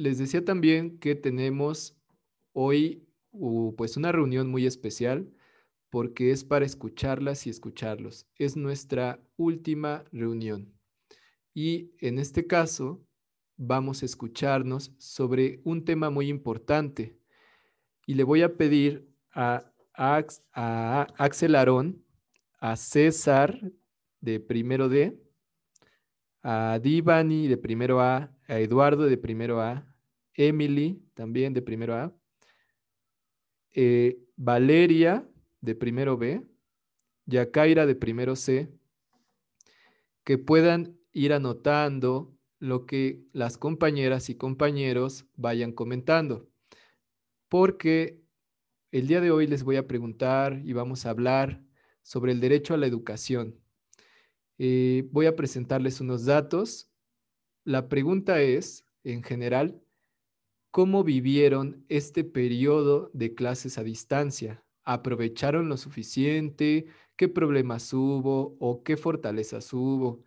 les decía también que tenemos hoy pues una reunión muy especial porque es para escucharlas y escucharlos. Es nuestra última reunión. Y en este caso vamos a escucharnos sobre un tema muy importante. Y le voy a pedir a, a Axel Arón, a César de primero D, a Divani de primero A, a Eduardo de primero A, Emily también de primero A, eh, Valeria de primero B, Yacaira de primero C, que puedan ir anotando lo que las compañeras y compañeros vayan comentando. Porque el día de hoy les voy a preguntar y vamos a hablar sobre el derecho a la educación. Eh, voy a presentarles unos datos. La pregunta es, en general, ¿cómo vivieron este periodo de clases a distancia? ¿Aprovecharon lo suficiente? ¿Qué problemas hubo o qué fortalezas hubo?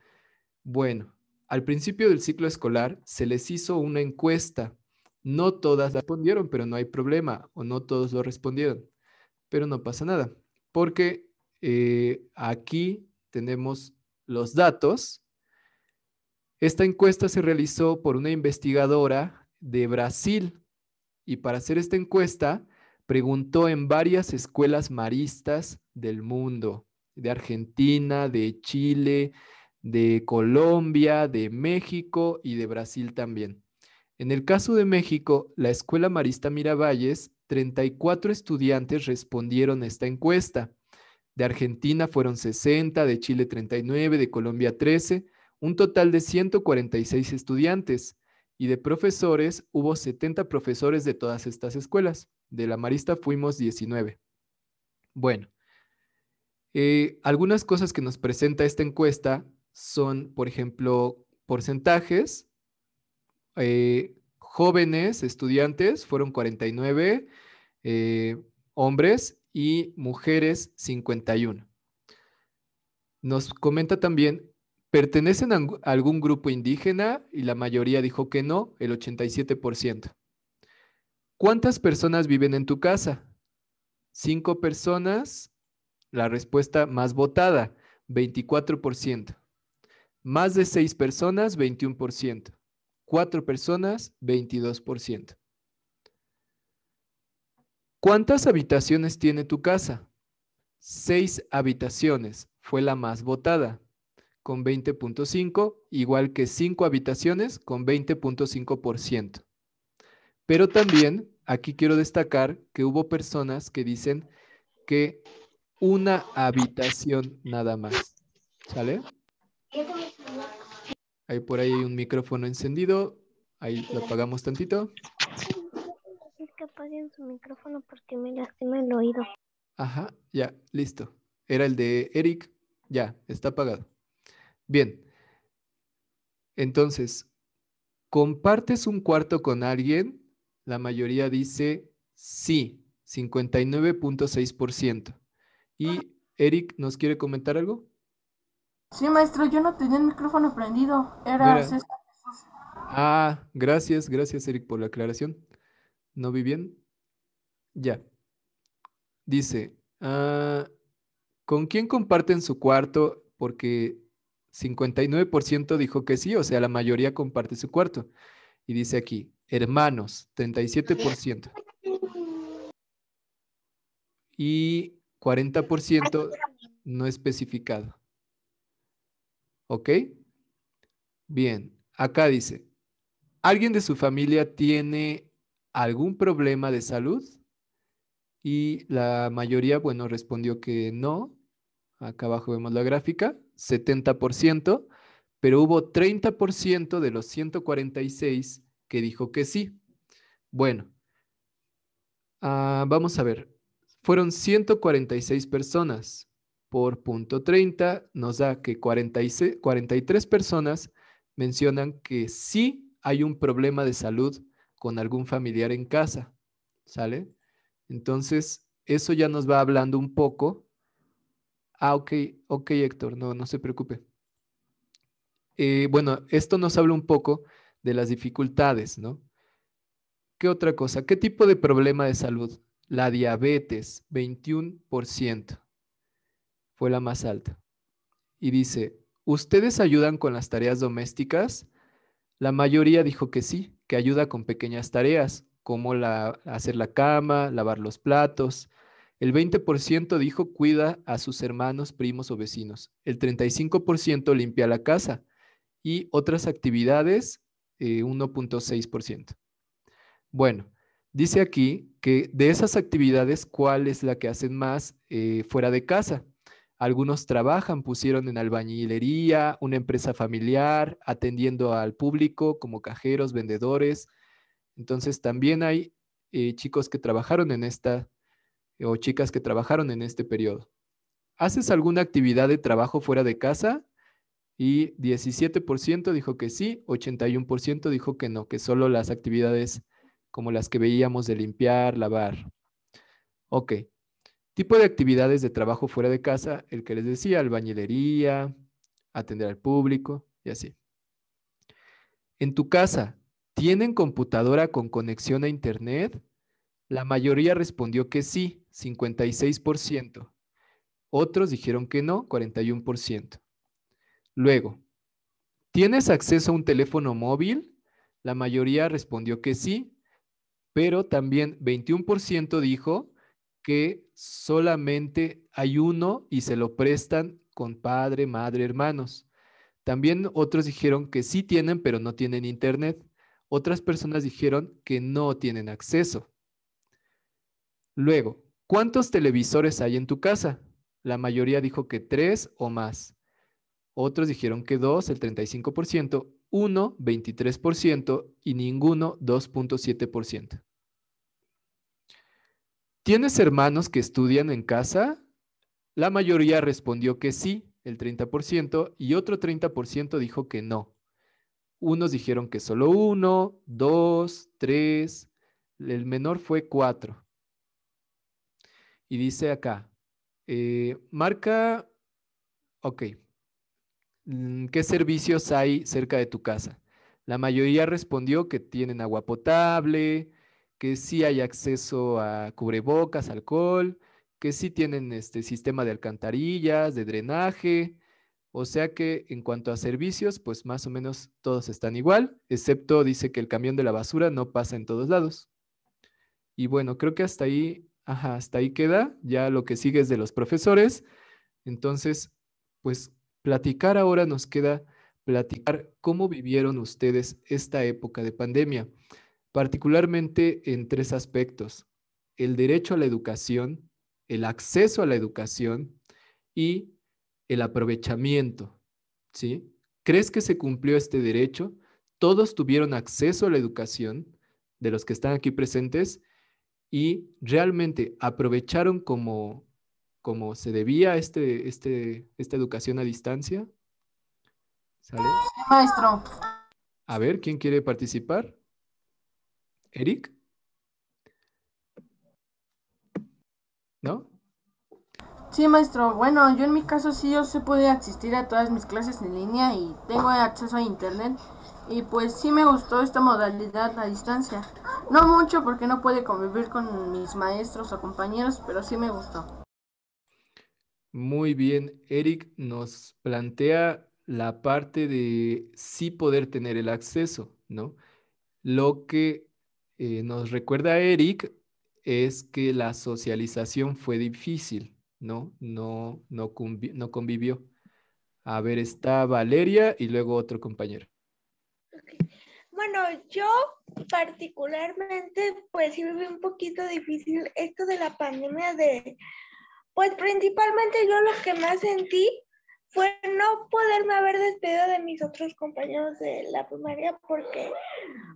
Bueno, al principio del ciclo escolar se les hizo una encuesta. No todas respondieron, pero no hay problema, o no todos lo respondieron, pero no pasa nada, porque eh, aquí tenemos los datos. Esta encuesta se realizó por una investigadora de Brasil y para hacer esta encuesta preguntó en varias escuelas maristas del mundo, de Argentina, de Chile, de Colombia, de México y de Brasil también. En el caso de México, la Escuela Marista Miravalles, 34 estudiantes respondieron a esta encuesta de Argentina fueron 60, de Chile 39, de Colombia 13, un total de 146 estudiantes. Y de profesores, hubo 70 profesores de todas estas escuelas. De la Marista fuimos 19. Bueno, eh, algunas cosas que nos presenta esta encuesta son, por ejemplo, porcentajes. Eh, jóvenes estudiantes fueron 49 eh, hombres y mujeres 51. Nos comenta también, ¿pertenecen a algún grupo indígena? Y la mayoría dijo que no, el 87%. ¿Cuántas personas viven en tu casa? Cinco personas, la respuesta más votada, 24%. Más de seis personas, 21%. Cuatro personas, 22%. ¿Cuántas habitaciones tiene tu casa? Seis habitaciones. Fue la más votada, con 20.5, igual que cinco habitaciones, con 20.5%. Pero también aquí quiero destacar que hubo personas que dicen que una habitación nada más. ¿Sale? Ahí por ahí hay un micrófono encendido. Ahí lo apagamos tantito apaguen su micrófono porque me lastima el oído. Ajá, ya, listo. Era el de Eric. Ya, está apagado. Bien. Entonces, ¿compartes un cuarto con alguien? La mayoría dice sí, 59.6%. ¿Y Eric nos quiere comentar algo? Sí, maestro, yo no tenía el micrófono prendido. Era Ah, gracias, gracias Eric por la aclaración. ¿No vi bien? Ya. Dice, ah, ¿con quién comparten su cuarto? Porque 59% dijo que sí, o sea, la mayoría comparte su cuarto. Y dice aquí, hermanos, 37%. Y 40% no especificado. ¿Ok? Bien, acá dice, ¿alguien de su familia tiene algún problema de salud? Y la mayoría, bueno, respondió que no. Acá abajo vemos la gráfica, 70%, pero hubo 30% de los 146 que dijo que sí. Bueno, ah, vamos a ver. Fueron 146 personas. Por punto 30 nos da que 46, 43 personas mencionan que sí hay un problema de salud con algún familiar en casa, ¿sale? Entonces, eso ya nos va hablando un poco. Ah, ok, ok, Héctor, no, no se preocupe. Eh, bueno, esto nos habla un poco de las dificultades, ¿no? ¿Qué otra cosa? ¿Qué tipo de problema de salud? La diabetes, 21%. Fue la más alta. Y dice, ¿ustedes ayudan con las tareas domésticas? La mayoría dijo que sí, que ayuda con pequeñas tareas, como la, hacer la cama, lavar los platos. El 20% dijo cuida a sus hermanos, primos o vecinos. El 35% limpia la casa y otras actividades, 1.6%. Eh, bueno, dice aquí que de esas actividades, ¿cuál es la que hacen más eh, fuera de casa? Algunos trabajan, pusieron en albañilería, una empresa familiar, atendiendo al público como cajeros, vendedores. Entonces también hay eh, chicos que trabajaron en esta o chicas que trabajaron en este periodo. ¿Haces alguna actividad de trabajo fuera de casa? Y 17% dijo que sí, 81% dijo que no, que solo las actividades como las que veíamos de limpiar, lavar. Ok. Tipo de actividades de trabajo fuera de casa, el que les decía, albañilería, atender al público y así. En tu casa, ¿tienen computadora con conexión a Internet? La mayoría respondió que sí, 56%. Otros dijeron que no, 41%. Luego, ¿tienes acceso a un teléfono móvil? La mayoría respondió que sí, pero también 21% dijo que solamente hay uno y se lo prestan con padre, madre, hermanos. También otros dijeron que sí tienen, pero no tienen internet. Otras personas dijeron que no tienen acceso. Luego, ¿cuántos televisores hay en tu casa? La mayoría dijo que tres o más. Otros dijeron que dos, el 35%, uno, 23% y ninguno, 2.7%. ¿Tienes hermanos que estudian en casa? La mayoría respondió que sí, el 30%, y otro 30% dijo que no. Unos dijeron que solo uno, dos, tres, el menor fue cuatro. Y dice acá, eh, marca, ok, mm, ¿qué servicios hay cerca de tu casa? La mayoría respondió que tienen agua potable, que sí hay acceso a cubrebocas, alcohol, que sí tienen este sistema de alcantarillas, de drenaje. O sea que en cuanto a servicios, pues más o menos todos están igual, excepto dice que el camión de la basura no pasa en todos lados. Y bueno, creo que hasta ahí, ajá, hasta ahí queda. Ya lo que sigue es de los profesores. Entonces, pues platicar ahora nos queda platicar cómo vivieron ustedes esta época de pandemia particularmente en tres aspectos. El derecho a la educación, el acceso a la educación y el aprovechamiento. ¿sí? ¿Crees que se cumplió este derecho? Todos tuvieron acceso a la educación de los que están aquí presentes y realmente aprovecharon como, como se debía este, este, esta educación a distancia. ¿Sale? maestro. A ver, ¿quién quiere participar? Eric? ¿No? Sí, maestro. Bueno, yo en mi caso sí, yo se puede asistir a todas mis clases en línea y tengo acceso a internet. Y pues sí me gustó esta modalidad a distancia. No mucho porque no puede convivir con mis maestros o compañeros, pero sí me gustó. Muy bien, Eric nos plantea la parte de sí poder tener el acceso, ¿no? Lo que eh, nos recuerda Eric es que la socialización fue difícil, ¿no? No, no, no convivió. A ver, está Valeria y luego otro compañero. Bueno, yo particularmente, pues sí viví un poquito difícil esto de la pandemia de, pues principalmente yo lo que más sentí fue no poderme haber despedido de mis otros compañeros de la primaria porque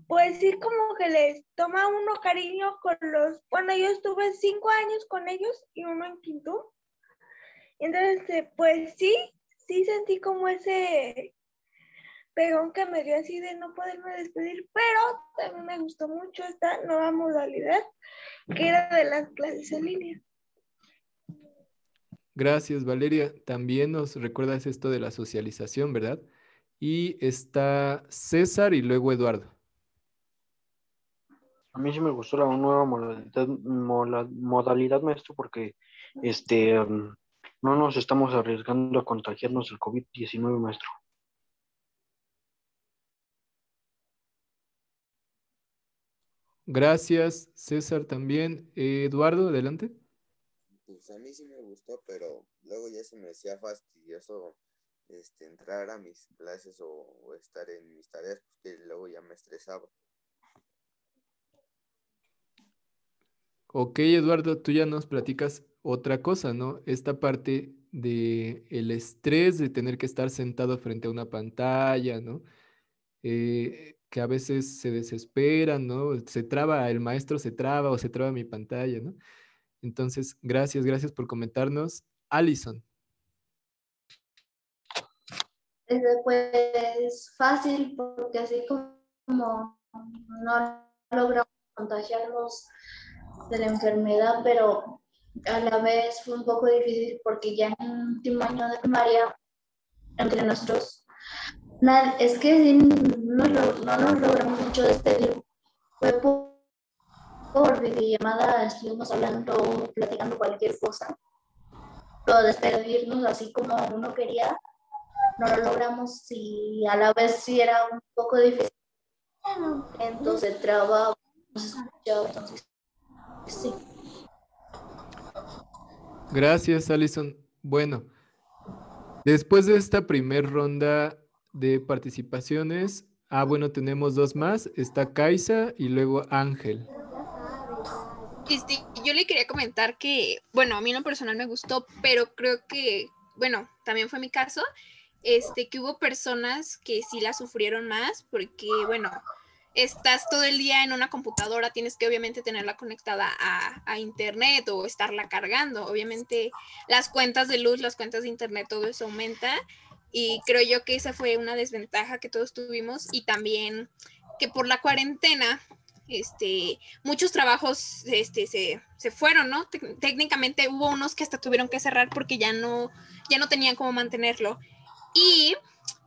pues sí como que les toma uno cariño con los, bueno yo estuve cinco años con ellos y uno en quinto. Entonces eh, pues sí, sí sentí como ese pegón que me dio así de no poderme despedir, pero también me gustó mucho esta nueva modalidad que era de las clases en línea. Gracias, Valeria. También nos recuerdas esto de la socialización, ¿verdad? Y está César y luego Eduardo. A mí sí me gustó la nueva modalidad, modalidad maestro, porque este, mm, no nos estamos arriesgando a contagiarnos el COVID-19, maestro. Gracias, César, también. Eduardo, adelante. Pues a mí sí me gustó, pero luego ya se me hacía fastidioso este, entrar a mis clases o, estar en mis tareas, porque luego ya me estresaba. Ok, Eduardo, tú ya nos platicas otra cosa, ¿no? Esta parte de el estrés de tener que estar sentado frente a una pantalla, ¿no? Eh, que a veces se desesperan, ¿no? Se traba, el maestro se traba o se traba mi pantalla, ¿no? Entonces, gracias, gracias por comentarnos. Alison. Pues fácil, porque así como no logramos contagiarnos de la enfermedad, pero a la vez fue un poco difícil porque ya en el último año de primaria, entre nosotros es que no, no, nos logramos mucho despedir. Fue por, por videollamada, estuvimos hablando, platicando cualquier cosa. Pero despedirnos así como uno quería, no lo logramos y a la vez sí era un poco difícil. Entonces trabajo, entonces sí. Gracias, Alison. Bueno, después de esta primer ronda de participaciones. Ah, bueno, tenemos dos más. Está Kaisa y luego Ángel. Yo le quería comentar que, bueno, a mí en lo personal me gustó, pero creo que, bueno, también fue mi caso, este, que hubo personas que sí la sufrieron más, porque, bueno, estás todo el día en una computadora, tienes que obviamente tenerla conectada a, a, internet o estarla cargando. Obviamente las cuentas de luz, las cuentas de internet, todo eso aumenta y creo yo que esa fue una desventaja que todos tuvimos y también que por la cuarentena, este, muchos trabajos este, se, se fueron, ¿no? técnicamente hubo unos que hasta tuvieron que cerrar porque ya no, ya no tenían cómo mantenerlo. Y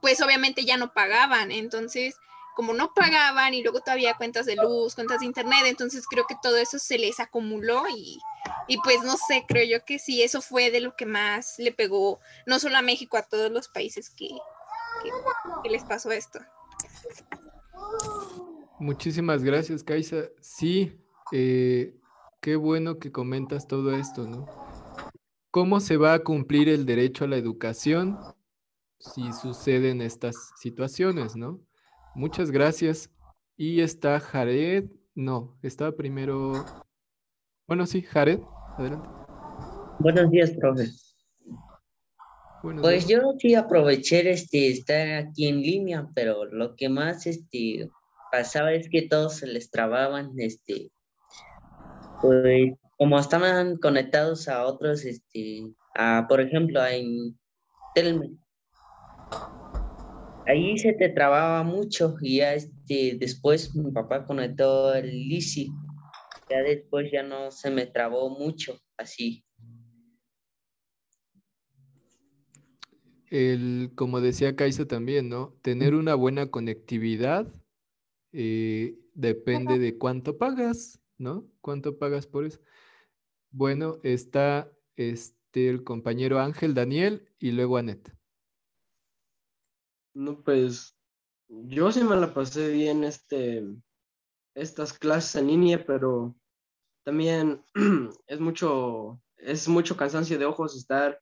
pues obviamente ya no pagaban, entonces como no pagaban y luego todavía cuentas de luz, cuentas de internet, entonces creo que todo eso se les acumuló y, y pues no sé, creo yo que sí, eso fue de lo que más le pegó, no solo a México, a todos los países que, les pasó esto. Muchísimas gracias, Kaisa. Sí, eh, qué bueno que comentas todo esto, ¿no? ¿Cómo se va a cumplir el derecho a la educación si suceden estas situaciones, ¿no? Muchas gracias. Y está Jared. No, estaba primero. Bueno, sí, Jared, adelante. Buenos días, profe. pues yo sí aproveché este, estar aquí en línea, pero lo que más este, pasaba es que todos se les trababan, este, pues como estaban conectados a otros, este, a, por ejemplo, en Telme, ahí se te trababa mucho y ya este, después mi papá conectó el Lisi, ya después ya no se me trabó mucho así. El, como decía Kaisa también, ¿no? Tener una buena conectividad eh, depende de cuánto pagas, ¿no? ¿Cuánto pagas por eso? Bueno, está este, el compañero Ángel Daniel y luego Anet. No, pues yo sí me la pasé bien este, estas clases en línea, pero también es mucho, es mucho cansancio de ojos estar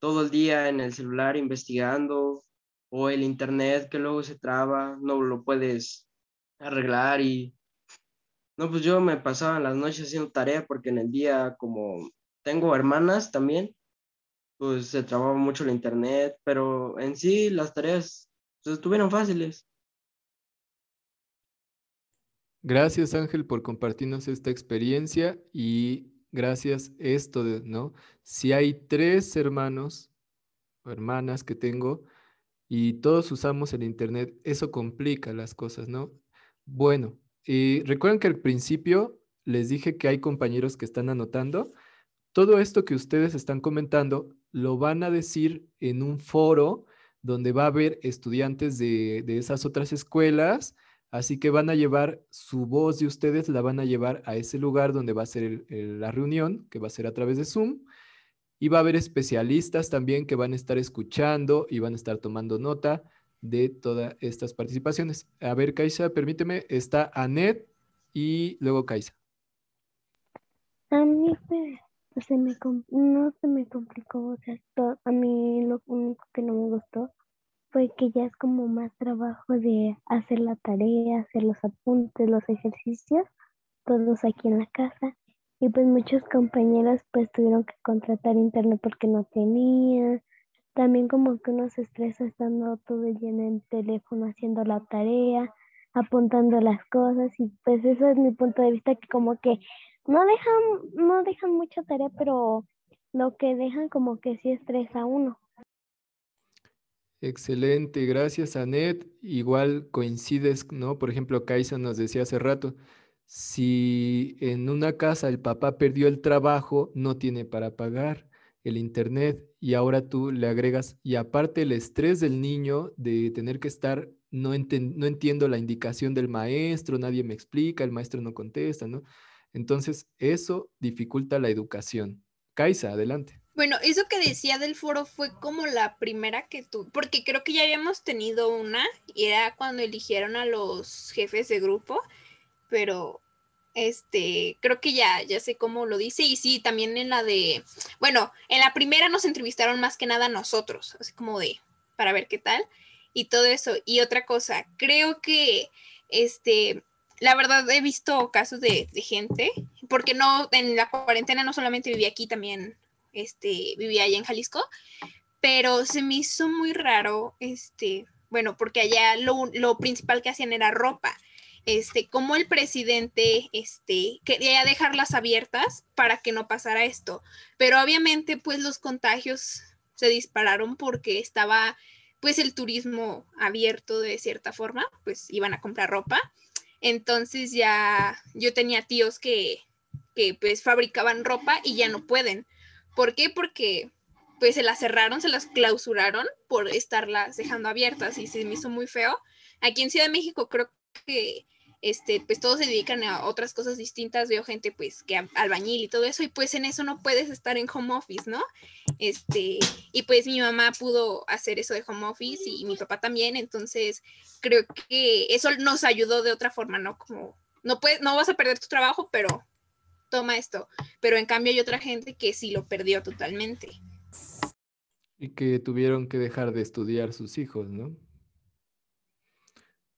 todo el día en el celular investigando o el internet que luego se traba, no lo puedes arreglar y no, pues yo me pasaba las noches haciendo tarea porque en el día como tengo hermanas también, pues se trababa mucho el internet, pero en sí las tareas pues, estuvieron fáciles. Gracias Ángel por compartirnos esta experiencia y gracias esto, de, ¿no? Si hay tres hermanos o hermanas que tengo y todos usamos el internet, eso complica las cosas, ¿no? Bueno, y recuerden que al principio les dije que hay compañeros que están anotando. Todo esto que ustedes están comentando lo van a decir en un foro donde va a haber estudiantes de, esas otras escuelas Así que van a llevar su voz de ustedes, la van a llevar a ese lugar donde va a ser la reunión, que va a ser a través de Zoom. Y va a haber especialistas también que van a estar escuchando y van a estar tomando nota de todas estas participaciones. A ver, Kaisa, permíteme, está Anet y luego Kaisa. A mí se no se me complicó, o sea, a mí lo único que no me gustó fue que ya es como más trabajo de hacer la tarea, hacer los apuntes, los ejercicios, todos aquí en la casa. Y pues muchos compañeros pues tuvieron que contratar internet porque no tenían. También como que uno se estresa estando todo el día en el teléfono haciendo la tarea, apuntando las cosas y pues eso es mi punto de vista que como que no dejan, no dejan mucha tarea, pero lo que dejan como que sí estresa a uno. Excelente, gracias Anet. Igual coincides, ¿no? Por ejemplo, Kaisa nos decía hace rato, si en una casa el papá perdió el trabajo, no tiene para pagar el internet y ahora tú le agregas, y aparte el estrés del niño de tener que estar, no, no entiendo la indicación del maestro, nadie me explica, el maestro no contesta, ¿no? Entonces, eso dificulta la educación. Kaisa, adelante. Bueno, eso que decía del foro fue como la primera que tuve, porque creo que ya habíamos tenido una, y era cuando eligieron a los jefes de grupo, pero este, creo que ya, ya sé cómo lo dice, y sí, también en la de, bueno, en la primera nos entrevistaron más que nada nosotros, así como de, para ver qué tal, y todo eso. Y otra cosa, creo que, este, la verdad he visto casos de, de gente, porque no, en la cuarentena no solamente viví aquí, también este, vivía allá en Jalisco, pero se me hizo muy raro, este, bueno, porque allá lo, principal que hacían era ropa. Este, como el presidente este, quería dejarlas abiertas para que no pasara esto. Pero obviamente, pues los contagios se dispararon porque estaba, pues, el turismo abierto de cierta forma, pues iban a comprar ropa. Entonces ya yo tenía tíos que, que pues fabricaban ropa y ya no pueden. ¿Por qué? Porque pues se las cerraron, se las clausuraron por estarlas dejando abiertas y se me hizo muy feo. Aquí en Ciudad de México creo que este, pues todos se dedican a otras cosas distintas, veo gente pues que albañil y todo eso, y pues en eso no puedes estar en home office, ¿no? Este, y pues mi mamá pudo hacer eso de home office y mi papá también, entonces creo que eso nos ayudó de otra forma, ¿no? Como, no puedes, no vas a perder tu trabajo, pero toma esto, pero en cambio hay otra gente que sí lo perdió totalmente. Y que tuvieron que dejar de estudiar sus hijos, ¿no?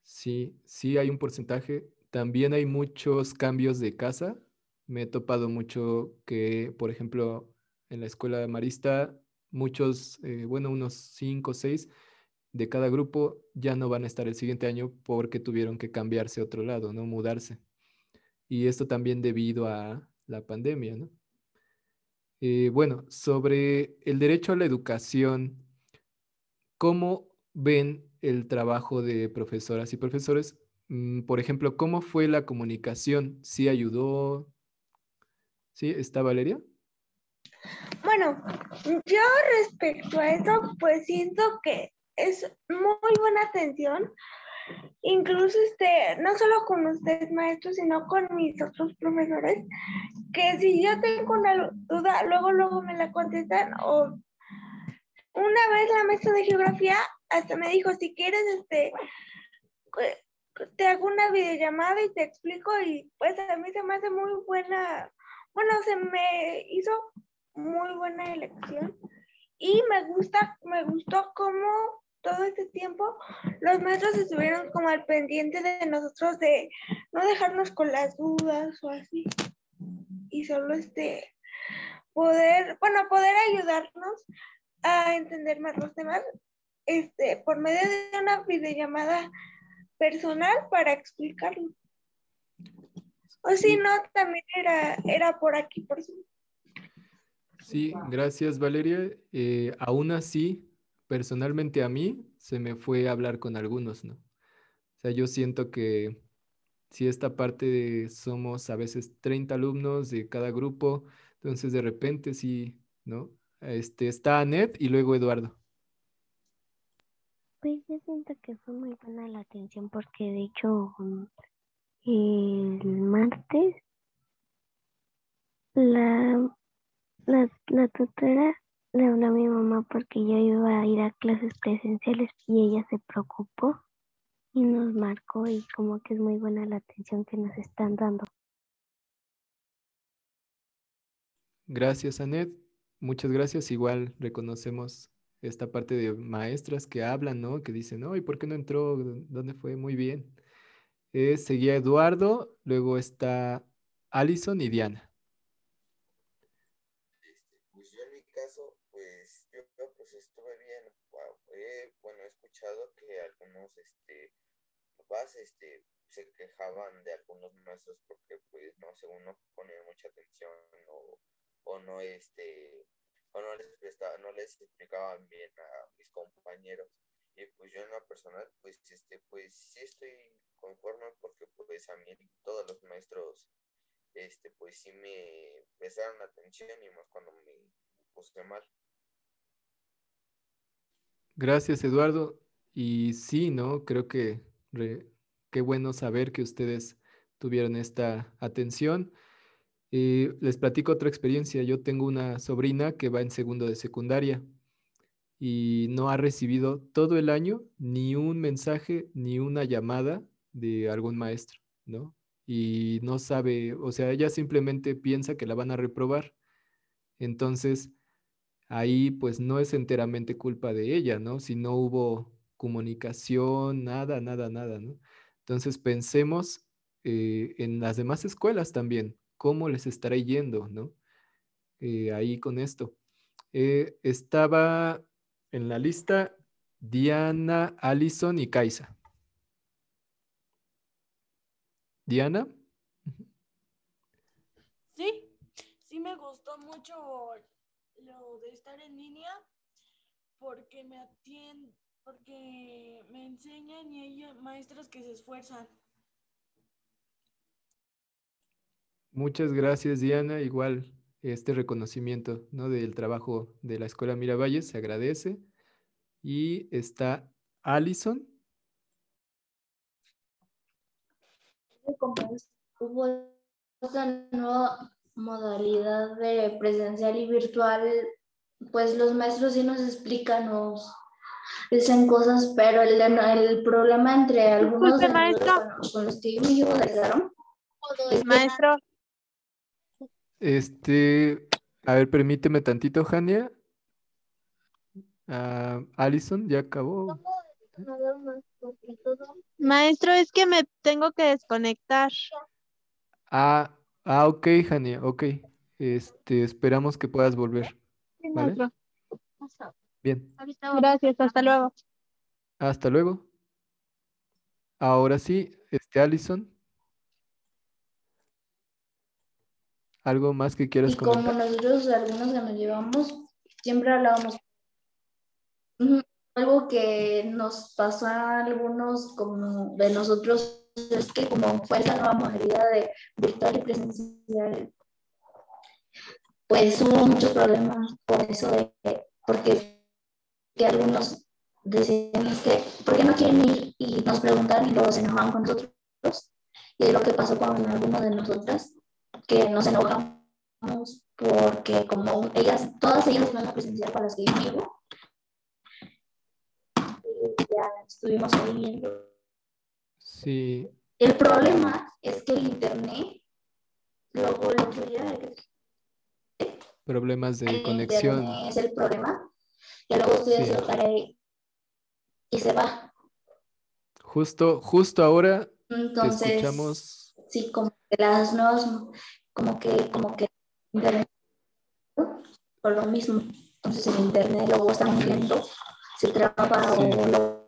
Sí, sí hay un porcentaje. También hay muchos cambios de casa. Me he topado mucho que, por ejemplo, en la escuela marista, muchos, eh, bueno, unos cinco o seis de cada grupo ya no van a estar el siguiente año porque tuvieron que cambiarse a otro lado, ¿no? Mudarse y esto también debido a la pandemia, ¿no? Eh, bueno, sobre el derecho a la educación, ¿cómo ven el trabajo de profesoras y profesores? Mm, por ejemplo, ¿cómo fue la comunicación? ¿Sí ayudó? ¿Sí? ¿Está Valeria? Bueno, yo respecto a eso, pues siento que es muy buena atención incluso este, no solo con ustedes maestros, sino con mis otros profesores, que si yo tengo una duda, luego, luego me la contestan o una vez la maestra de geografía hasta me dijo, si quieres, este, te hago una videollamada y te explico y pues a mí se me hace muy buena, bueno, se me hizo muy buena elección y me gusta, me gustó cómo todo este tiempo los maestros estuvieron como al pendiente de nosotros de no dejarnos con las dudas o así. Y solo este poder, bueno, poder ayudarnos a entender más los temas este, por medio de una videollamada personal para explicarlo. O si no, también era, era por aquí, por su. Sí, gracias Valeria. Eh, aún así, personalmente a mí se me fue a hablar con algunos, ¿no? O sea, yo siento que si esta parte somos a veces 30 alumnos de cada grupo, entonces de repente sí, ¿no? Este, está Anet y luego Eduardo. Pues yo siento que fue muy buena la atención porque de hecho mm, el martes la, la, la tutora le habló a mi mamá porque yo iba a ir a clases presenciales y ella se preocupó y nos marcó y como que es muy buena la atención que nos están dando. Gracias, Anet. Muchas gracias. Igual reconocemos esta parte de maestras que hablan, ¿no? Que dicen, no, ¿y por qué no entró? ¿Dónde fue? Muy bien. Eh, seguía Eduardo, luego está Alison y Diana. Este, pues yo en mi caso, pues yo, pues estuve bien. bueno, he escuchado que algunos este, este, se quejaban de algunos maestros porque, pues, no sé, uno pone mucha atención o, o no, este, o no les prestaba, no les explicaban bien a mis compañeros. Y pues yo en lo personal, pues, este, pues sí estoy conforme porque pues a mí todos los maestros, este, pues sí me prestaron atención y más cuando me puse mal. Gracias, Eduardo. Y sí, ¿no? Creo que qué bueno saber que ustedes tuvieron esta atención. Eh, les platico otra experiencia. Yo tengo una sobrina que va en segundo de secundaria y no ha recibido todo el año ni un mensaje ni una llamada de algún maestro, ¿no? Y no sabe, o sea, ella simplemente piensa que la van a reprobar. Entonces, ahí pues no es enteramente culpa de ella, ¿no? Si no hubo comunicación, nada, nada, nada, ¿no? Entonces pensemos eh, en las demás escuelas también, cómo les estará yendo, ¿no? Eh, ahí con esto. Eh, estaba en la lista Diana, Allison y Kaisa. Diana. Sí, sí me gustó mucho lo de estar en línea porque me atienden, porque me enseñan y hay maestros que se esfuerzan. Muchas gracias, Diana. Igual este reconocimiento ¿no? del trabajo de la Escuela Miravalles se agradece. Y está Allison. Hubo esta nueva modalidad de presencial y virtual, pues los maestros sí nos explican, nos dicen cosas, pero el, el problema entre algunos de con los que yo me maestro. Este, a ver, permíteme tantito, Jania. Uh, Alison, ya acabó. Maestro, es que me tengo que desconectar. Ah, ah, ok, Jania, ok. Este, esperamos que puedas volver. ¿Vale? Bien. Gracias, hasta luego. Hasta luego. Ahora sí, este, Alison. ¿Algo más que quieras y como nosotros algunos que nos llevamos, siempre hablábamos. Algo que nos pasó a algunos como de nosotros es que como fue la nueva modalidad de virtual y presencial, pues hubo muchos problemas por eso de porque que algunos decían que ¿por qué no quieren ir? y nos preguntaban y luego se enojaban con nosotros y es lo que pasó con algunos de nosotras que nos enojamos porque como ellas, todas ellas van a presenciar para las que yo llevo, ya estuvimos ahí viendo. Sí. El problema es que el internet, luego el otro día, problemas de conexión. Es el problema. Y luego ustedes sí. lo y se va. Justo, justo ahora Entonces, escuchamos. Sí, como que las nuevas como que, como que internet por lo mismo. Entonces el internet luego está muy lento, se traba sí. o lo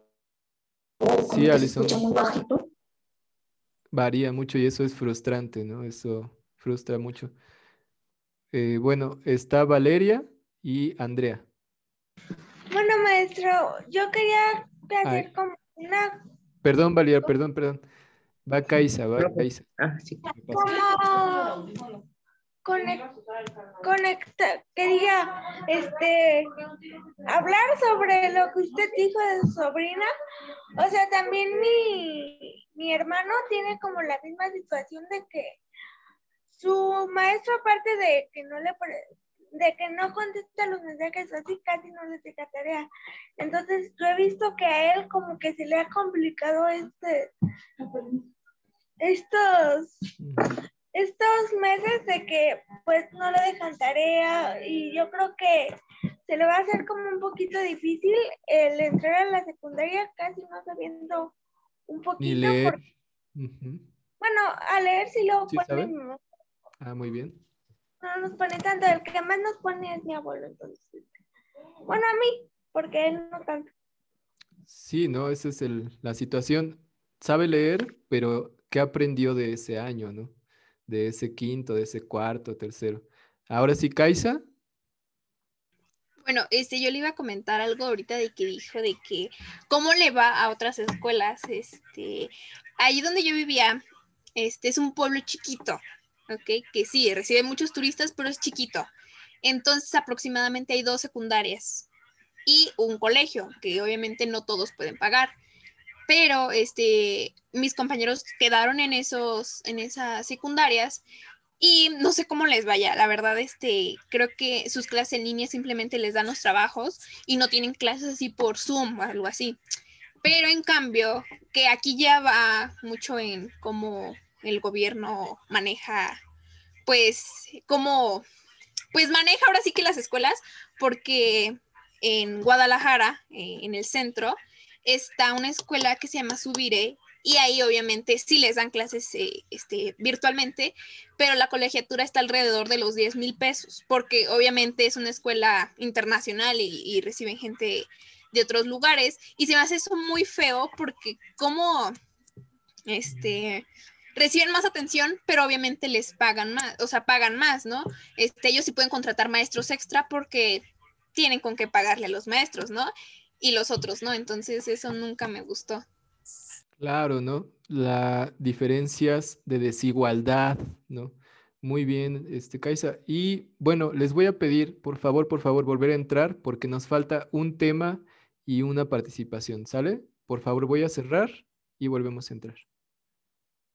o sí, Alison. se escucha muy bajito. Varía mucho y eso es frustrante, ¿no? Eso frustra mucho. Eh, bueno, está Valeria y Andrea. Maestro, yo quería hacer Ay. como una Perdón, Valeria, perdón, perdón. Va Kaisa, va Kaisa. Ah, sí. como, conec- conecta, quería este hablar sobre lo que usted dijo de su sobrina. O sea, también mi, mi hermano tiene como la misma situación de que su maestro, aparte de que no le de que no contesta los mensajes así, casi no le deja tarea. Entonces, yo he visto que a él como que se le ha complicado este estos estos meses de que pues no le dejan tarea y yo creo que se le va a hacer como un poquito difícil el entrar a la secundaria casi no sabiendo un Ni poquito bueno a leer sí lo ¿Sí Ah, muy bien. No nos pone tanto el que más nos pone es mi abuelo entonces bueno a mí porque él no tanto Sí, ¿no? Esa es el, la situación. Sabe leer, pero ¿qué aprendió de ese año, no? De ese quinto, de ese cuarto, tercero. Ahora sí, Kaisa. Bueno, este, yo le iba a comentar algo ahorita de que dijo de que cómo le va a otras escuelas. Este, ahí donde yo vivía, este es un pueblo chiquito, ¿ok? Que sí, recibe muchos turistas, pero es chiquito. Entonces, aproximadamente hay dos secundarias y un colegio, que obviamente no todos pueden pagar. Pero este, mis compañeros quedaron en esos, en esas secundarias y no sé cómo les vaya, la verdad, este, creo que sus clases en línea simplemente les dan los trabajos y no tienen clases así por Zoom o algo así. Pero en cambio, que aquí ya va mucho en cómo el gobierno maneja, pues, cómo, pues maneja ahora sí que las escuelas, porque en Guadalajara, eh, en el centro, está una escuela que se llama Subire y ahí obviamente sí les dan clases eh, este, virtualmente, pero la colegiatura está alrededor de los 10 mil pesos, porque obviamente es una escuela internacional y, y reciben gente de otros lugares. Y se me hace eso muy feo porque como este, reciben más atención, pero obviamente les pagan más, o sea, pagan más, ¿no? Este, ellos sí pueden contratar maestros extra porque tienen con qué pagarle a los maestros, ¿no? Y los otros, ¿no? Entonces eso nunca me gustó. Claro, ¿no? Las diferencias de desigualdad, ¿no? Muy bien, este, Kaisa. Y bueno, les voy a pedir, por favor, por favor, volver a entrar porque nos falta un tema y una participación, ¿sale? Por favor, voy a cerrar y volvemos a entrar.